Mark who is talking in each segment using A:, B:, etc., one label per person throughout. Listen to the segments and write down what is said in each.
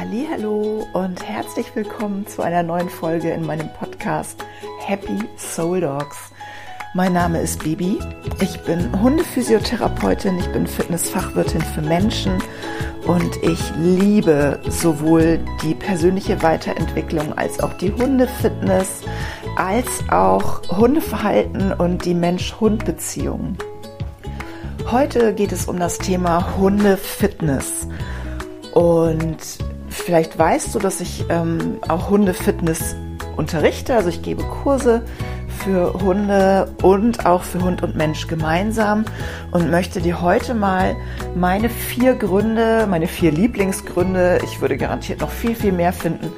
A: Hallo und herzlich willkommen zu einer neuen Folge in meinem Podcast Happy Soul Dogs. Mein Name ist Bibi. Ich bin Hundephysiotherapeutin, ich bin Fitnessfachwirtin für Menschen und ich liebe sowohl die persönliche Weiterentwicklung als auch die Hundefitness, als auch Hundeverhalten und die Mensch-Hund-Beziehung. Heute geht es um das Thema Hundefitness. Und vielleicht weißt du, dass ich ähm, auch Hundefitness unterrichte. Also ich gebe Kurse für Hunde und auch für Hund und Mensch gemeinsam und möchte dir heute mal meine vier Gründe, meine vier Lieblingsgründe, ich würde garantiert noch viel, viel mehr finden,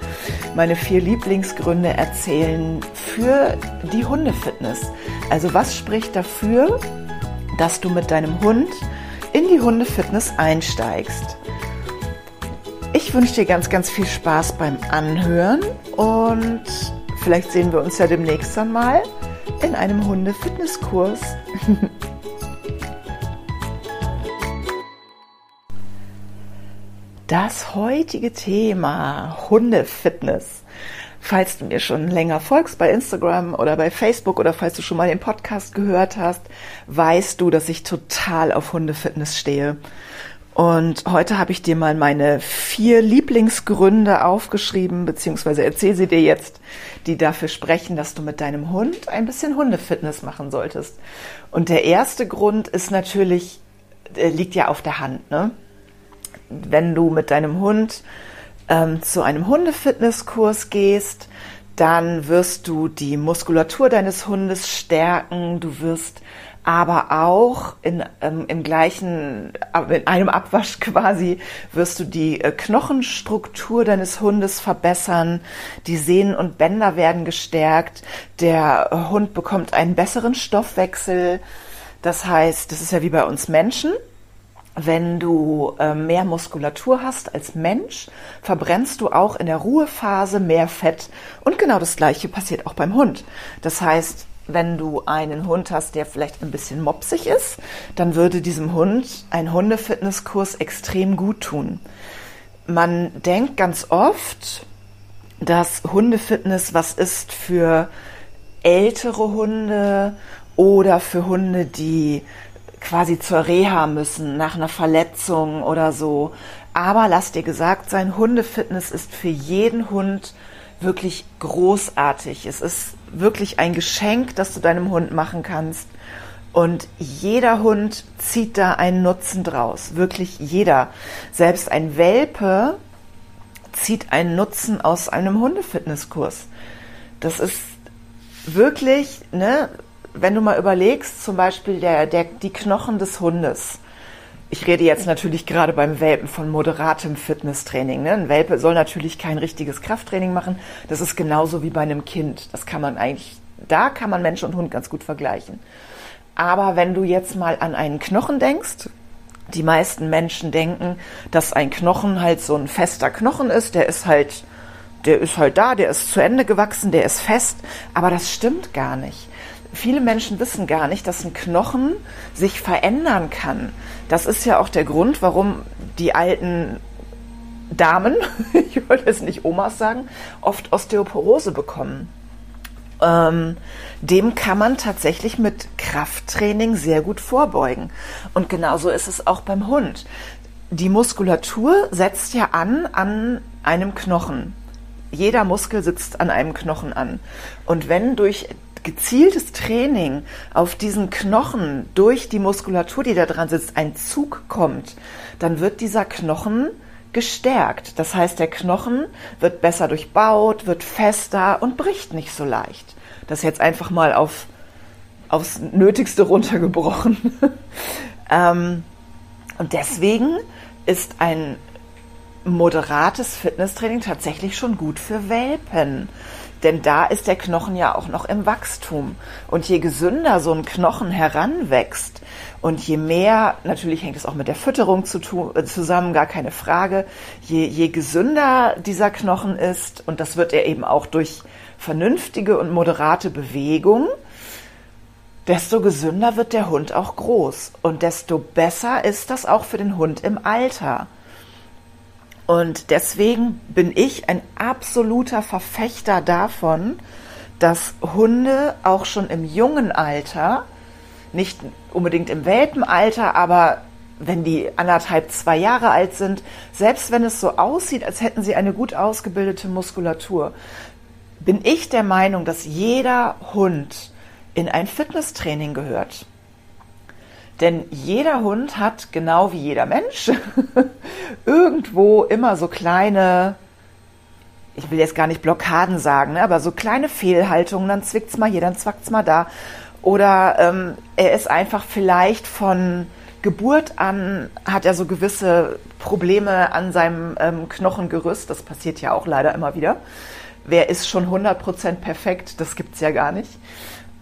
A: meine vier Lieblingsgründe erzählen für die Hundefitness. Also was spricht dafür, dass du mit deinem Hund in die Hundefitness einsteigst? Ich wünsche dir ganz, ganz viel Spaß beim Anhören und vielleicht sehen wir uns ja demnächst dann mal in einem Hunde-Fitnesskurs. Das heutige Thema Hundefitness. Falls du mir schon länger folgst bei Instagram oder bei Facebook oder falls du schon mal den Podcast gehört hast, weißt du, dass ich total auf Hundefitness stehe. Und heute habe ich dir mal meine vier Lieblingsgründe aufgeschrieben, beziehungsweise erzähle sie dir jetzt, die dafür sprechen, dass du mit deinem Hund ein bisschen Hundefitness machen solltest. Und der erste Grund ist natürlich, liegt ja auf der Hand, ne? Wenn du mit deinem Hund ähm, zu einem Hundefitnesskurs gehst, dann wirst du die Muskulatur deines Hundes stärken, du wirst aber auch in, ähm, im gleichen, in einem Abwasch quasi, wirst du die äh, Knochenstruktur deines Hundes verbessern, die Sehnen und Bänder werden gestärkt, der äh, Hund bekommt einen besseren Stoffwechsel. Das heißt, das ist ja wie bei uns Menschen. Wenn du äh, mehr Muskulatur hast als Mensch, verbrennst du auch in der Ruhephase mehr Fett. Und genau das Gleiche passiert auch beim Hund. Das heißt, wenn du einen Hund hast, der vielleicht ein bisschen mopsig ist, dann würde diesem Hund ein Hundefitnesskurs extrem gut tun. Man denkt ganz oft, dass Hundefitness was ist für ältere Hunde oder für Hunde, die quasi zur Reha müssen nach einer Verletzung oder so. Aber lass dir gesagt sein, Hundefitness ist für jeden Hund wirklich großartig. Es ist wirklich ein Geschenk, das du deinem Hund machen kannst. Und jeder Hund zieht da einen Nutzen draus. Wirklich jeder. Selbst ein Welpe zieht einen Nutzen aus einem Hundefitnesskurs. Das ist wirklich, ne, wenn du mal überlegst, zum Beispiel der, der, die Knochen des Hundes ich rede jetzt natürlich gerade beim Welpen von moderatem Fitnesstraining. Ne? Ein Welpe soll natürlich kein richtiges Krafttraining machen. Das ist genauso wie bei einem Kind. Das kann man eigentlich, da kann man Mensch und Hund ganz gut vergleichen. Aber wenn du jetzt mal an einen Knochen denkst, die meisten Menschen denken, dass ein Knochen halt so ein fester Knochen ist, der ist halt, der ist halt da, der ist zu Ende gewachsen, der ist fest, aber das stimmt gar nicht. Viele Menschen wissen gar nicht, dass ein Knochen sich verändern kann. Das ist ja auch der Grund, warum die alten Damen, ich wollte es nicht Omas sagen, oft Osteoporose bekommen. Ähm, dem kann man tatsächlich mit Krafttraining sehr gut vorbeugen. Und genauso ist es auch beim Hund. Die Muskulatur setzt ja an an einem Knochen. Jeder Muskel sitzt an einem Knochen an. Und wenn durch gezieltes Training auf diesen Knochen durch die Muskulatur, die da dran sitzt, ein Zug kommt, dann wird dieser Knochen gestärkt. Das heißt, der Knochen wird besser durchbaut, wird fester und bricht nicht so leicht. Das jetzt einfach mal auf, aufs Nötigste runtergebrochen. ähm, und deswegen ist ein moderates Fitnesstraining tatsächlich schon gut für Welpen. Denn da ist der Knochen ja auch noch im Wachstum. Und je gesünder so ein Knochen heranwächst und je mehr, natürlich hängt es auch mit der Fütterung zu tun, äh, zusammen, gar keine Frage, je, je gesünder dieser Knochen ist, und das wird er eben auch durch vernünftige und moderate Bewegung, desto gesünder wird der Hund auch groß. Und desto besser ist das auch für den Hund im Alter. Und deswegen bin ich ein absoluter Verfechter davon, dass Hunde auch schon im jungen Alter, nicht unbedingt im Welpenalter, aber wenn die anderthalb, zwei Jahre alt sind, selbst wenn es so aussieht, als hätten sie eine gut ausgebildete Muskulatur, bin ich der Meinung, dass jeder Hund in ein Fitnesstraining gehört. Denn jeder Hund hat, genau wie jeder Mensch, irgendwo immer so kleine, ich will jetzt gar nicht Blockaden sagen, ne, aber so kleine Fehlhaltungen, dann zwickt's mal hier, dann zwackt's mal da. Oder ähm, er ist einfach vielleicht von Geburt an, hat er so gewisse Probleme an seinem ähm, Knochengerüst. Das passiert ja auch leider immer wieder. Wer ist schon 100% perfekt? Das gibt's ja gar nicht.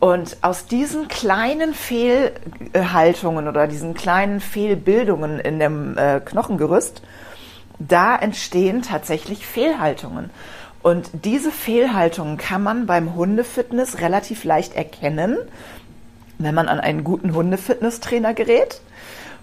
A: Und aus diesen kleinen Fehlhaltungen oder diesen kleinen Fehlbildungen in dem äh, Knochengerüst, da entstehen tatsächlich Fehlhaltungen. Und diese Fehlhaltungen kann man beim Hundefitness relativ leicht erkennen, wenn man an einen guten Hundefitnesstrainer gerät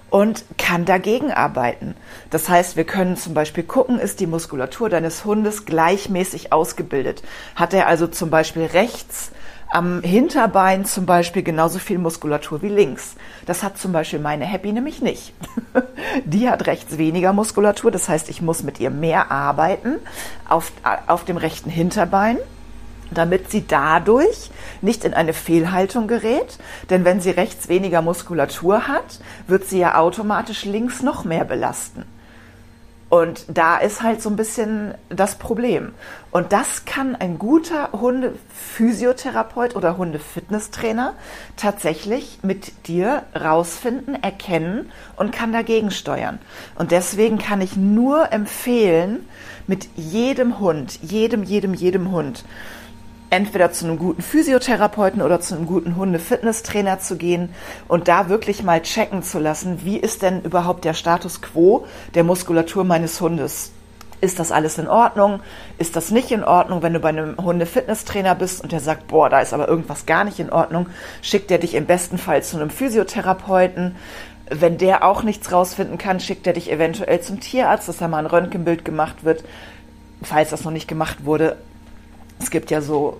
A: und kann dagegen arbeiten. Das heißt, wir können zum Beispiel gucken, ist die Muskulatur deines Hundes gleichmäßig ausgebildet? Hat er also zum Beispiel rechts am Hinterbein zum Beispiel genauso viel Muskulatur wie links. Das hat zum Beispiel meine Happy nämlich nicht. Die hat rechts weniger Muskulatur, das heißt, ich muss mit ihr mehr arbeiten auf, auf dem rechten Hinterbein damit sie dadurch nicht in eine Fehlhaltung gerät. Denn wenn sie rechts weniger Muskulatur hat, wird sie ja automatisch links noch mehr belasten. Und da ist halt so ein bisschen das Problem. Und das kann ein guter Hundephysiotherapeut oder Hundefitnesstrainer tatsächlich mit dir rausfinden, erkennen und kann dagegen steuern. Und deswegen kann ich nur empfehlen, mit jedem Hund, jedem, jedem, jedem Hund, entweder zu einem guten Physiotherapeuten oder zu einem guten Hunde-Fitnesstrainer zu gehen und da wirklich mal checken zu lassen, wie ist denn überhaupt der Status quo der Muskulatur meines Hundes. Ist das alles in Ordnung? Ist das nicht in Ordnung? Wenn du bei einem Hunde-Fitnesstrainer bist und der sagt, boah, da ist aber irgendwas gar nicht in Ordnung, schickt er dich im besten Fall zu einem Physiotherapeuten. Wenn der auch nichts rausfinden kann, schickt er dich eventuell zum Tierarzt, dass da mal ein Röntgenbild gemacht wird. Falls das noch nicht gemacht wurde, es gibt ja so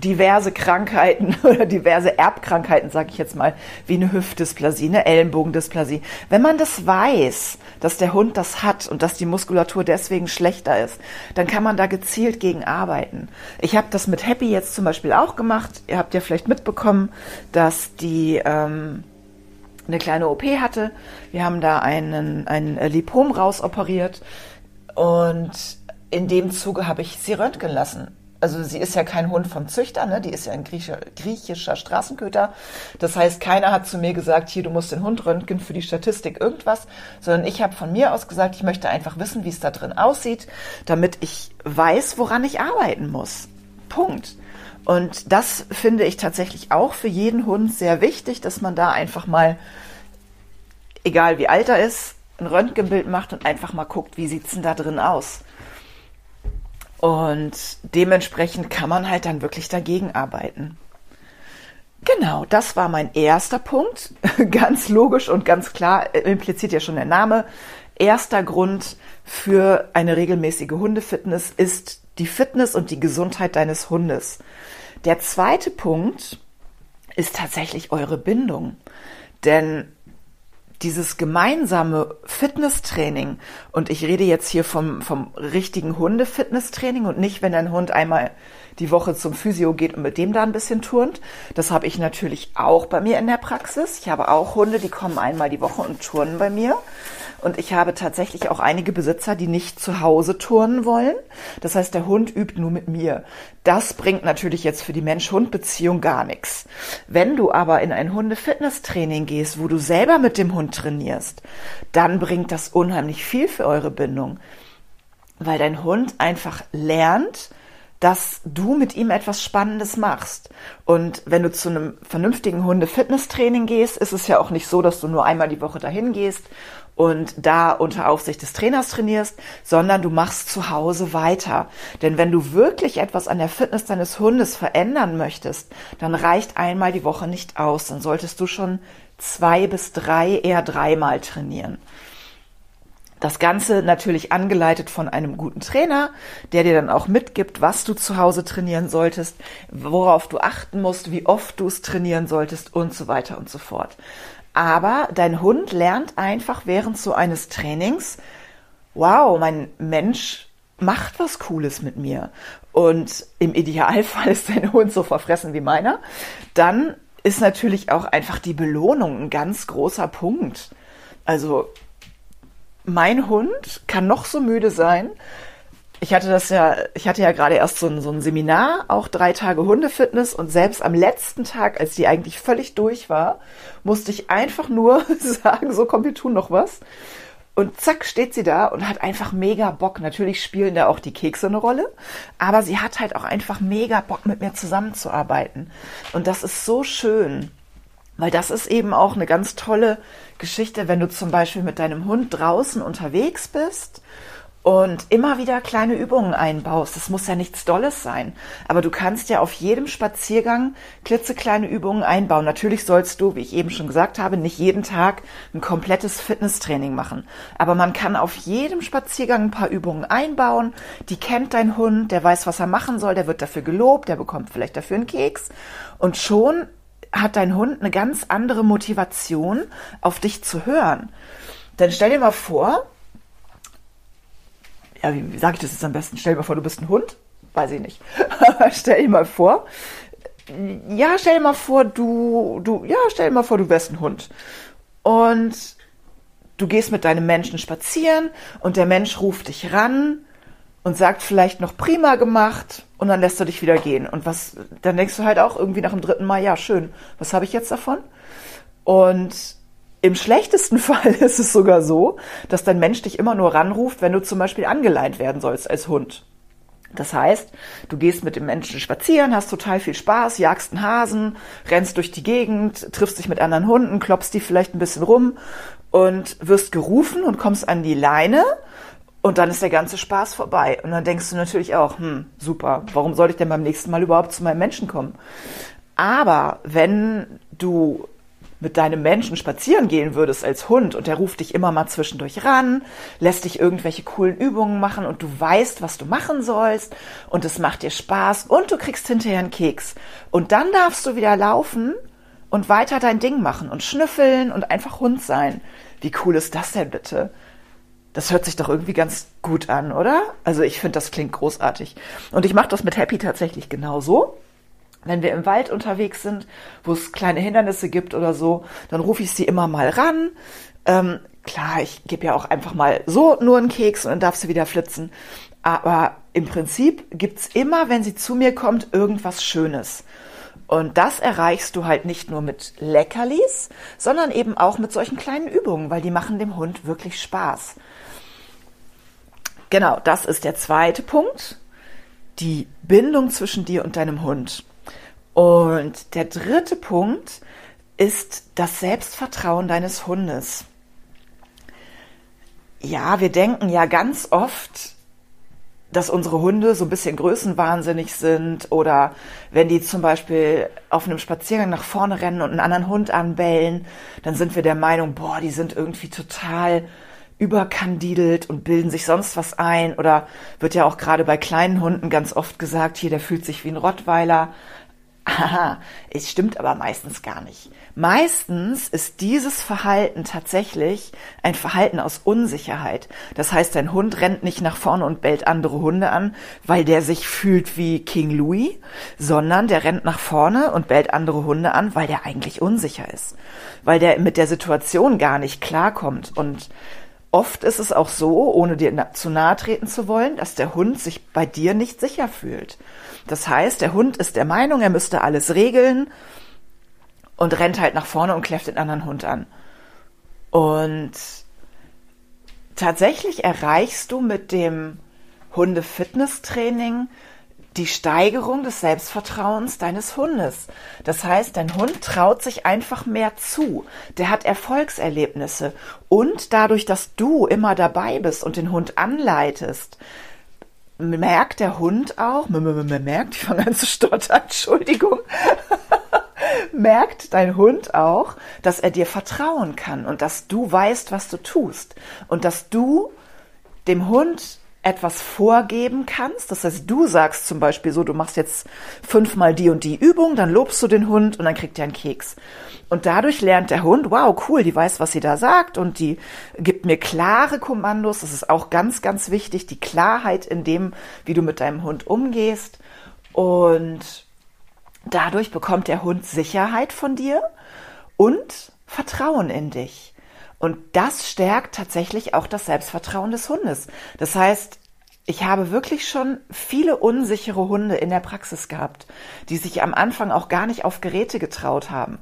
A: diverse Krankheiten oder diverse Erbkrankheiten, sage ich jetzt mal, wie eine Hüftdysplasie, eine Ellenbogendysplasie. Wenn man das weiß, dass der Hund das hat und dass die Muskulatur deswegen schlechter ist, dann kann man da gezielt gegen arbeiten. Ich habe das mit Happy jetzt zum Beispiel auch gemacht. Ihr habt ja vielleicht mitbekommen, dass die ähm, eine kleine OP hatte. Wir haben da einen, ein Lipom rausoperiert und in dem Zuge habe ich sie röntgen lassen also sie ist ja kein Hund vom Züchter, ne? die ist ja ein griechischer, griechischer Straßenköter. Das heißt, keiner hat zu mir gesagt, hier, du musst den Hund röntgen für die Statistik irgendwas, sondern ich habe von mir aus gesagt, ich möchte einfach wissen, wie es da drin aussieht, damit ich weiß, woran ich arbeiten muss. Punkt. Und das finde ich tatsächlich auch für jeden Hund sehr wichtig, dass man da einfach mal, egal wie alt er ist, ein Röntgenbild macht und einfach mal guckt, wie sieht's denn da drin aus. Und dementsprechend kann man halt dann wirklich dagegen arbeiten. Genau, das war mein erster Punkt. ganz logisch und ganz klar, äh, impliziert ja schon der Name. Erster Grund für eine regelmäßige Hundefitness ist die Fitness und die Gesundheit deines Hundes. Der zweite Punkt ist tatsächlich eure Bindung. Denn dieses gemeinsame Fitnesstraining, und ich rede jetzt hier vom, vom richtigen Hunde-Fitnesstraining und nicht, wenn ein Hund einmal die Woche zum Physio geht und mit dem da ein bisschen turnt. Das habe ich natürlich auch bei mir in der Praxis. Ich habe auch Hunde, die kommen einmal die Woche und turnen bei mir. Und ich habe tatsächlich auch einige Besitzer, die nicht zu Hause turnen wollen. Das heißt, der Hund übt nur mit mir. Das bringt natürlich jetzt für die Mensch-Hund-Beziehung gar nichts. Wenn du aber in ein Hunde-Fitness-Training gehst, wo du selber mit dem Hund trainierst, dann bringt das unheimlich viel für eure Bindung. Weil dein Hund einfach lernt, dass du mit ihm etwas Spannendes machst. Und wenn du zu einem vernünftigen Hunde-Fitness-Training gehst, ist es ja auch nicht so, dass du nur einmal die Woche dahin gehst und da unter Aufsicht des Trainers trainierst, sondern du machst zu Hause weiter. Denn wenn du wirklich etwas an der Fitness deines Hundes verändern möchtest, dann reicht einmal die Woche nicht aus. Dann solltest du schon zwei bis drei, eher dreimal trainieren. Das Ganze natürlich angeleitet von einem guten Trainer, der dir dann auch mitgibt, was du zu Hause trainieren solltest, worauf du achten musst, wie oft du es trainieren solltest und so weiter und so fort. Aber dein Hund lernt einfach während so eines Trainings, wow, mein Mensch macht was Cooles mit mir. Und im Idealfall ist dein Hund so verfressen wie meiner. Dann ist natürlich auch einfach die Belohnung ein ganz großer Punkt. Also mein Hund kann noch so müde sein. Ich hatte das ja, ich hatte ja gerade erst so ein, so ein Seminar, auch drei Tage Hundefitness und selbst am letzten Tag, als die eigentlich völlig durch war, musste ich einfach nur sagen, so komm, wir tun noch was. Und zack, steht sie da und hat einfach mega Bock. Natürlich spielen da auch die Kekse eine Rolle, aber sie hat halt auch einfach mega Bock, mit mir zusammenzuarbeiten. Und das ist so schön. Weil das ist eben auch eine ganz tolle Geschichte, wenn du zum Beispiel mit deinem Hund draußen unterwegs bist und immer wieder kleine Übungen einbaust. Das muss ja nichts Dolles sein. Aber du kannst ja auf jedem Spaziergang klitzekleine Übungen einbauen. Natürlich sollst du, wie ich eben schon gesagt habe, nicht jeden Tag ein komplettes Fitnesstraining machen. Aber man kann auf jedem Spaziergang ein paar Übungen einbauen. Die kennt dein Hund, der weiß, was er machen soll, der wird dafür gelobt, der bekommt vielleicht dafür einen Keks. Und schon hat dein Hund eine ganz andere Motivation, auf dich zu hören. Denn stell dir mal vor, ja, wie, wie sage ich das jetzt am besten? Stell dir mal vor, du bist ein Hund. Weiß ich nicht. Stell dir mal vor, ja, stell dir mal vor, du, du, ja, stell dir mal vor, du wärst ein Hund. Und du gehst mit deinem Menschen spazieren und der Mensch ruft dich ran und sagt vielleicht noch prima gemacht und dann lässt er dich wieder gehen. Und was, dann denkst du halt auch irgendwie nach dem dritten Mal, ja, schön, was habe ich jetzt davon? Und im schlechtesten Fall ist es sogar so, dass dein Mensch dich immer nur ranruft, wenn du zum Beispiel angeleint werden sollst als Hund. Das heißt, du gehst mit dem Menschen spazieren, hast total viel Spaß, jagst einen Hasen, rennst durch die Gegend, triffst dich mit anderen Hunden, klopfst die vielleicht ein bisschen rum und wirst gerufen und kommst an die Leine und dann ist der ganze Spaß vorbei. Und dann denkst du natürlich auch, hm, super, warum soll ich denn beim nächsten Mal überhaupt zu meinem Menschen kommen? Aber wenn du mit deinem Menschen spazieren gehen würdest als Hund und der ruft dich immer mal zwischendurch ran, lässt dich irgendwelche coolen Übungen machen und du weißt, was du machen sollst und es macht dir Spaß und du kriegst hinterher einen Keks. Und dann darfst du wieder laufen und weiter dein Ding machen und schnüffeln und einfach Hund sein. Wie cool ist das denn bitte? Das hört sich doch irgendwie ganz gut an, oder? Also ich finde, das klingt großartig. Und ich mache das mit Happy tatsächlich genauso. Wenn wir im Wald unterwegs sind, wo es kleine Hindernisse gibt oder so, dann rufe ich sie immer mal ran. Ähm, klar, ich gebe ja auch einfach mal so nur einen Keks und dann darf sie wieder flitzen. Aber im Prinzip gibt's immer, wenn sie zu mir kommt, irgendwas Schönes. Und das erreichst du halt nicht nur mit Leckerlis, sondern eben auch mit solchen kleinen Übungen, weil die machen dem Hund wirklich Spaß. Genau, das ist der zweite Punkt. Die Bindung zwischen dir und deinem Hund. Und der dritte Punkt ist das Selbstvertrauen deines Hundes. Ja, wir denken ja ganz oft, dass unsere Hunde so ein bisschen größenwahnsinnig sind oder wenn die zum Beispiel auf einem Spaziergang nach vorne rennen und einen anderen Hund anbellen, dann sind wir der Meinung, boah, die sind irgendwie total überkandidelt und bilden sich sonst was ein oder wird ja auch gerade bei kleinen Hunden ganz oft gesagt, hier, der fühlt sich wie ein Rottweiler. Aha, es stimmt aber meistens gar nicht. Meistens ist dieses Verhalten tatsächlich ein Verhalten aus Unsicherheit. Das heißt, dein Hund rennt nicht nach vorne und bellt andere Hunde an, weil der sich fühlt wie King Louis, sondern der rennt nach vorne und bellt andere Hunde an, weil der eigentlich unsicher ist. Weil der mit der Situation gar nicht klarkommt und Oft ist es auch so, ohne dir zu nahe treten zu wollen, dass der Hund sich bei dir nicht sicher fühlt. Das heißt, der Hund ist der Meinung, er müsste alles regeln und rennt halt nach vorne und kläfft den anderen Hund an. Und tatsächlich erreichst du mit dem Hunde-Fitness-Training die Steigerung des Selbstvertrauens deines Hundes. Das heißt, dein Hund traut sich einfach mehr zu. Der hat Erfolgserlebnisse. Und dadurch, dass du immer dabei bist und den Hund anleitest, merkt der Hund auch, merkt, ich fange an zu stottern, Entschuldigung, merkt dein Hund auch, dass er dir vertrauen kann und dass du weißt, was du tust und dass du dem Hund etwas vorgeben kannst. Das heißt, du sagst zum Beispiel so, du machst jetzt fünfmal die und die Übung, dann lobst du den Hund und dann kriegt er einen Keks. Und dadurch lernt der Hund, wow, cool, die weiß, was sie da sagt und die gibt mir klare Kommandos. Das ist auch ganz, ganz wichtig, die Klarheit in dem, wie du mit deinem Hund umgehst. Und dadurch bekommt der Hund Sicherheit von dir und Vertrauen in dich. Und das stärkt tatsächlich auch das Selbstvertrauen des Hundes. Das heißt, ich habe wirklich schon viele unsichere Hunde in der Praxis gehabt, die sich am Anfang auch gar nicht auf Geräte getraut haben.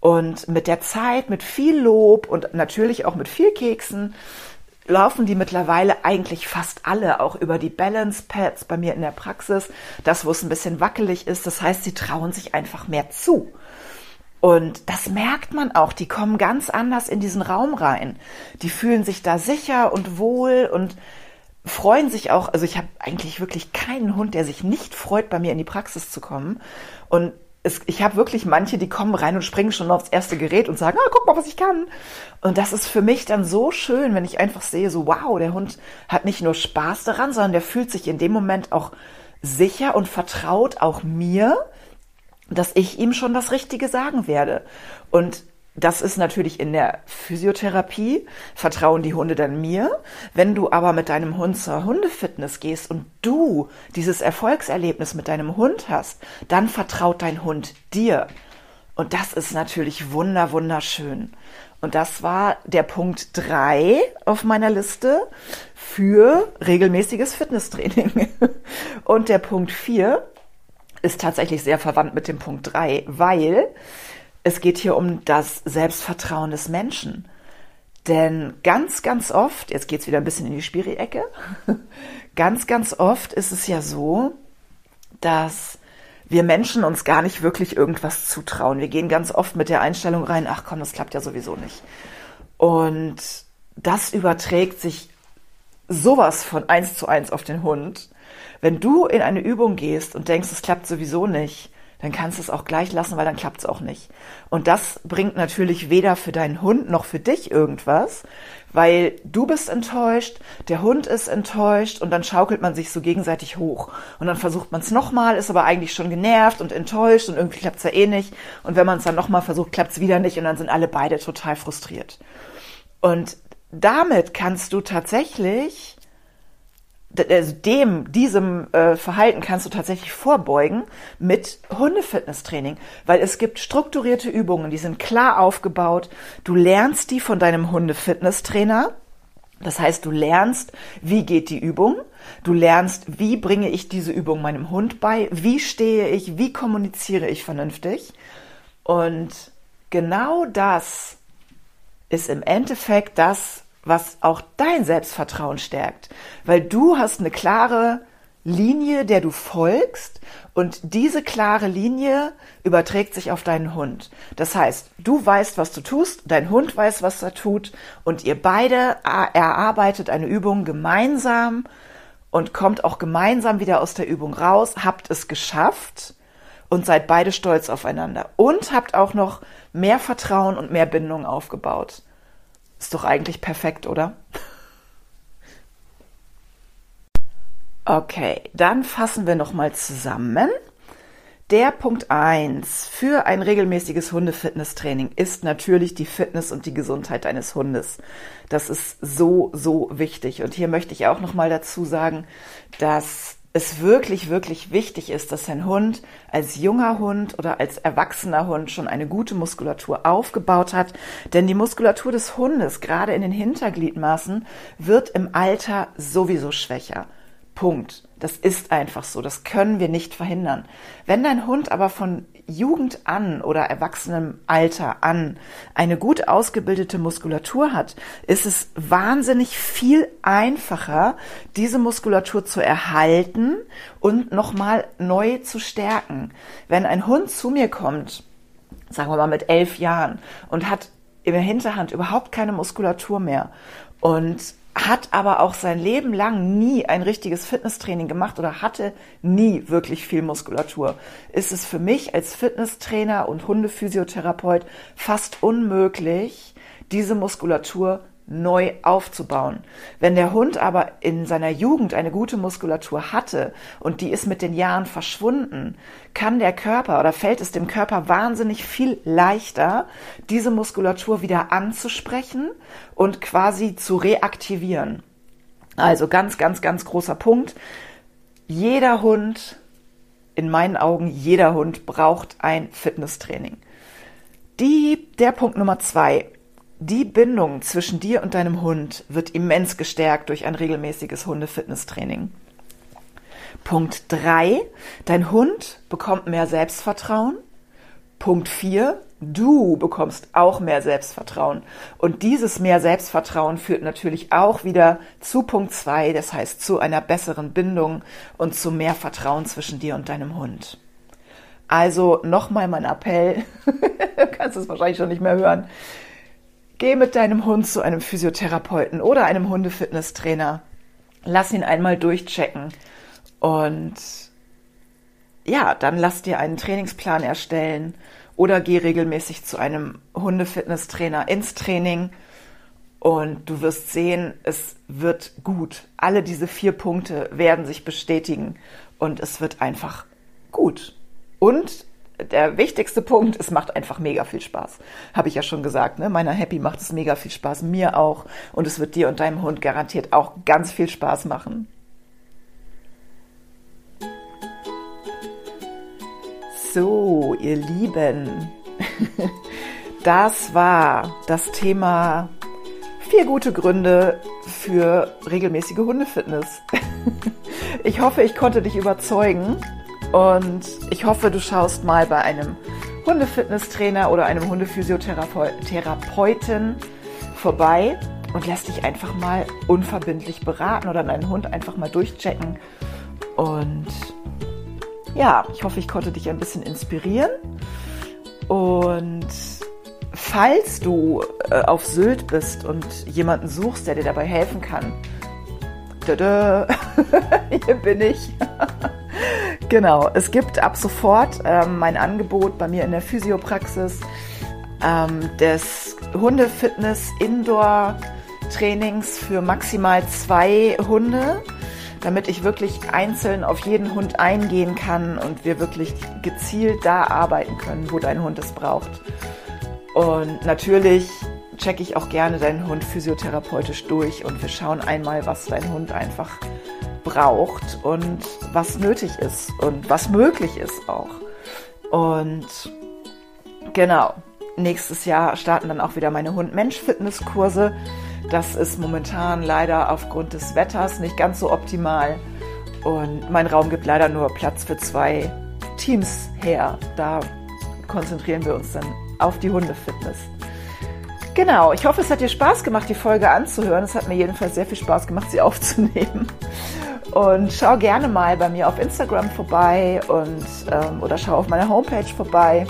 A: Und mit der Zeit, mit viel Lob und natürlich auch mit viel Keksen, laufen die mittlerweile eigentlich fast alle auch über die Balance Pads bei mir in der Praxis. Das, wo es ein bisschen wackelig ist. Das heißt, sie trauen sich einfach mehr zu. Und das merkt man auch. Die kommen ganz anders in diesen Raum rein. Die fühlen sich da sicher und wohl und freuen sich auch. Also ich habe eigentlich wirklich keinen Hund, der sich nicht freut, bei mir in die Praxis zu kommen. Und es, ich habe wirklich manche, die kommen rein und springen schon aufs erste Gerät und sagen, ah, guck mal, was ich kann. Und das ist für mich dann so schön, wenn ich einfach sehe, so wow, der Hund hat nicht nur Spaß daran, sondern der fühlt sich in dem Moment auch sicher und vertraut auch mir dass ich ihm schon das Richtige sagen werde. Und das ist natürlich in der Physiotherapie, vertrauen die Hunde dann mir. Wenn du aber mit deinem Hund zur Hundefitness gehst und du dieses Erfolgserlebnis mit deinem Hund hast, dann vertraut dein Hund dir. Und das ist natürlich wunder, wunderschön. Und das war der Punkt drei auf meiner Liste für regelmäßiges Fitnesstraining. Und der Punkt vier ist tatsächlich sehr verwandt mit dem Punkt 3, weil es geht hier um das Selbstvertrauen des Menschen. Denn ganz, ganz oft, jetzt geht es wieder ein bisschen in die Spiri-Ecke, ganz, ganz oft ist es ja so, dass wir Menschen uns gar nicht wirklich irgendwas zutrauen. Wir gehen ganz oft mit der Einstellung rein, ach komm, das klappt ja sowieso nicht. Und das überträgt sich sowas von eins zu eins auf den Hund. Wenn du in eine Übung gehst und denkst, es klappt sowieso nicht, dann kannst du es auch gleich lassen, weil dann klappt es auch nicht. Und das bringt natürlich weder für deinen Hund noch für dich irgendwas, weil du bist enttäuscht, der Hund ist enttäuscht und dann schaukelt man sich so gegenseitig hoch. Und dann versucht man es nochmal, ist aber eigentlich schon genervt und enttäuscht und irgendwie klappt es ja eh nicht. Und wenn man es dann nochmal versucht, klappt es wieder nicht und dann sind alle beide total frustriert. Und damit kannst du tatsächlich also dem, diesem äh, Verhalten kannst du tatsächlich vorbeugen mit Hundefitnesstraining, weil es gibt strukturierte Übungen, die sind klar aufgebaut. Du lernst die von deinem Hundefitnesstrainer. Das heißt, du lernst, wie geht die Übung, du lernst, wie bringe ich diese Übung meinem Hund bei, wie stehe ich, wie kommuniziere ich vernünftig. Und genau das ist im Endeffekt das, was auch dein Selbstvertrauen stärkt, weil du hast eine klare Linie, der du folgst und diese klare Linie überträgt sich auf deinen Hund. Das heißt, du weißt, was du tust, dein Hund weiß, was er tut und ihr beide erarbeitet eine Übung gemeinsam und kommt auch gemeinsam wieder aus der Übung raus, habt es geschafft und seid beide stolz aufeinander und habt auch noch mehr Vertrauen und mehr Bindung aufgebaut. Ist doch eigentlich perfekt, oder? Okay, dann fassen wir nochmal zusammen. Der Punkt 1 für ein regelmäßiges Hundefitnesstraining ist natürlich die Fitness und die Gesundheit deines Hundes. Das ist so, so wichtig. Und hier möchte ich auch nochmal dazu sagen, dass es wirklich, wirklich wichtig ist, dass ein Hund als junger Hund oder als erwachsener Hund schon eine gute Muskulatur aufgebaut hat. Denn die Muskulatur des Hundes, gerade in den Hintergliedmaßen, wird im Alter sowieso schwächer. Punkt. Das ist einfach so. Das können wir nicht verhindern. Wenn dein Hund aber von Jugend an oder erwachsenem Alter an eine gut ausgebildete Muskulatur hat, ist es wahnsinnig viel einfacher, diese Muskulatur zu erhalten und nochmal neu zu stärken. Wenn ein Hund zu mir kommt, sagen wir mal mit elf Jahren und hat in der Hinterhand überhaupt keine Muskulatur mehr und hat aber auch sein Leben lang nie ein richtiges Fitnesstraining gemacht oder hatte nie wirklich viel Muskulatur, ist es für mich als Fitnesstrainer und Hundephysiotherapeut fast unmöglich, diese Muskulatur neu aufzubauen. Wenn der Hund aber in seiner Jugend eine gute Muskulatur hatte und die ist mit den Jahren verschwunden, kann der Körper oder fällt es dem Körper wahnsinnig viel leichter, diese Muskulatur wieder anzusprechen und quasi zu reaktivieren. Also ganz, ganz, ganz großer Punkt. Jeder Hund, in meinen Augen jeder Hund braucht ein Fitnesstraining. Die, der Punkt Nummer zwei die Bindung zwischen dir und deinem Hund wird immens gestärkt durch ein regelmäßiges Hundefitnesstraining. Punkt 3. Dein Hund bekommt mehr Selbstvertrauen. Punkt 4. Du bekommst auch mehr Selbstvertrauen. Und dieses mehr Selbstvertrauen führt natürlich auch wieder zu Punkt 2, das heißt zu einer besseren Bindung und zu mehr Vertrauen zwischen dir und deinem Hund. Also nochmal mein Appell, du kannst es wahrscheinlich schon nicht mehr hören. Geh mit deinem Hund zu einem Physiotherapeuten oder einem Hundefitnesstrainer. Lass ihn einmal durchchecken und ja, dann lass dir einen Trainingsplan erstellen oder geh regelmäßig zu einem Hundefitnesstrainer ins Training und du wirst sehen, es wird gut. Alle diese vier Punkte werden sich bestätigen und es wird einfach gut. Und der wichtigste Punkt, es macht einfach mega viel Spaß. Habe ich ja schon gesagt, ne? Meiner Happy macht es mega viel Spaß, mir auch. Und es wird dir und deinem Hund garantiert auch ganz viel Spaß machen. So, ihr Lieben, das war das Thema vier gute Gründe für regelmäßige Hundefitness. Ich hoffe, ich konnte dich überzeugen und ich hoffe, du schaust mal bei einem Hundefitnesstrainer oder einem Hundephysiotherapeuten vorbei und lässt dich einfach mal unverbindlich beraten oder deinen Hund einfach mal durchchecken. Und ja, ich hoffe, ich konnte dich ein bisschen inspirieren. Und falls du äh, auf Sylt bist und jemanden suchst, der dir dabei helfen kann, tada, hier bin ich. Genau, es gibt ab sofort ähm, mein Angebot bei mir in der Physiopraxis ähm, des Hundefitness Indoor Trainings für maximal zwei Hunde, damit ich wirklich einzeln auf jeden Hund eingehen kann und wir wirklich gezielt da arbeiten können, wo dein Hund es braucht. Und natürlich checke ich auch gerne deinen Hund physiotherapeutisch durch und wir schauen einmal, was dein Hund einfach braucht und was nötig ist und was möglich ist auch. Und genau, nächstes Jahr starten dann auch wieder meine Hund-Mensch-Fitnesskurse. Das ist momentan leider aufgrund des Wetters nicht ganz so optimal. Und mein Raum gibt leider nur Platz für zwei Teams her. Da konzentrieren wir uns dann auf die Hundefitness. Genau, ich hoffe, es hat dir Spaß gemacht, die Folge anzuhören. Es hat mir jedenfalls sehr viel Spaß gemacht, sie aufzunehmen. Und schau gerne mal bei mir auf Instagram vorbei und ähm, oder schau auf meiner Homepage vorbei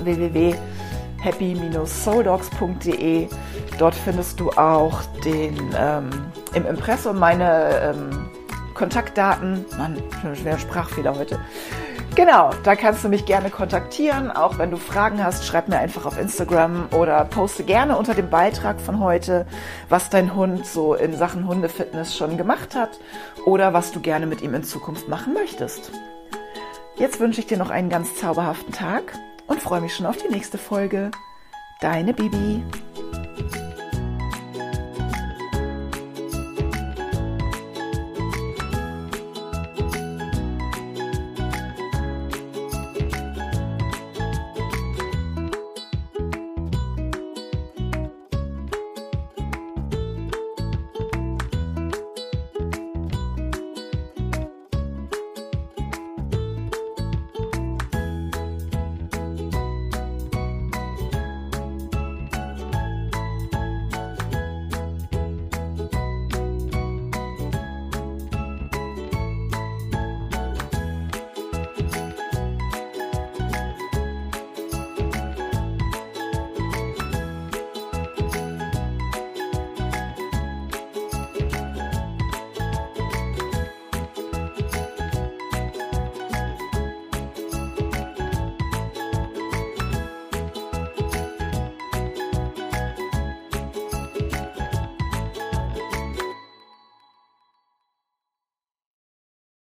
A: www.happy-souldogs.de. Dort findest du auch den ähm, im Impressum meine ähm, Kontaktdaten. Mann, schon schwerer Sprachfehler heute. Genau, da kannst du mich gerne kontaktieren. Auch wenn du Fragen hast, schreib mir einfach auf Instagram oder poste gerne unter dem Beitrag von heute, was dein Hund so in Sachen Hundefitness schon gemacht hat oder was du gerne mit ihm in Zukunft machen möchtest. Jetzt wünsche ich dir noch einen ganz zauberhaften Tag und freue mich schon auf die nächste Folge. Deine Bibi.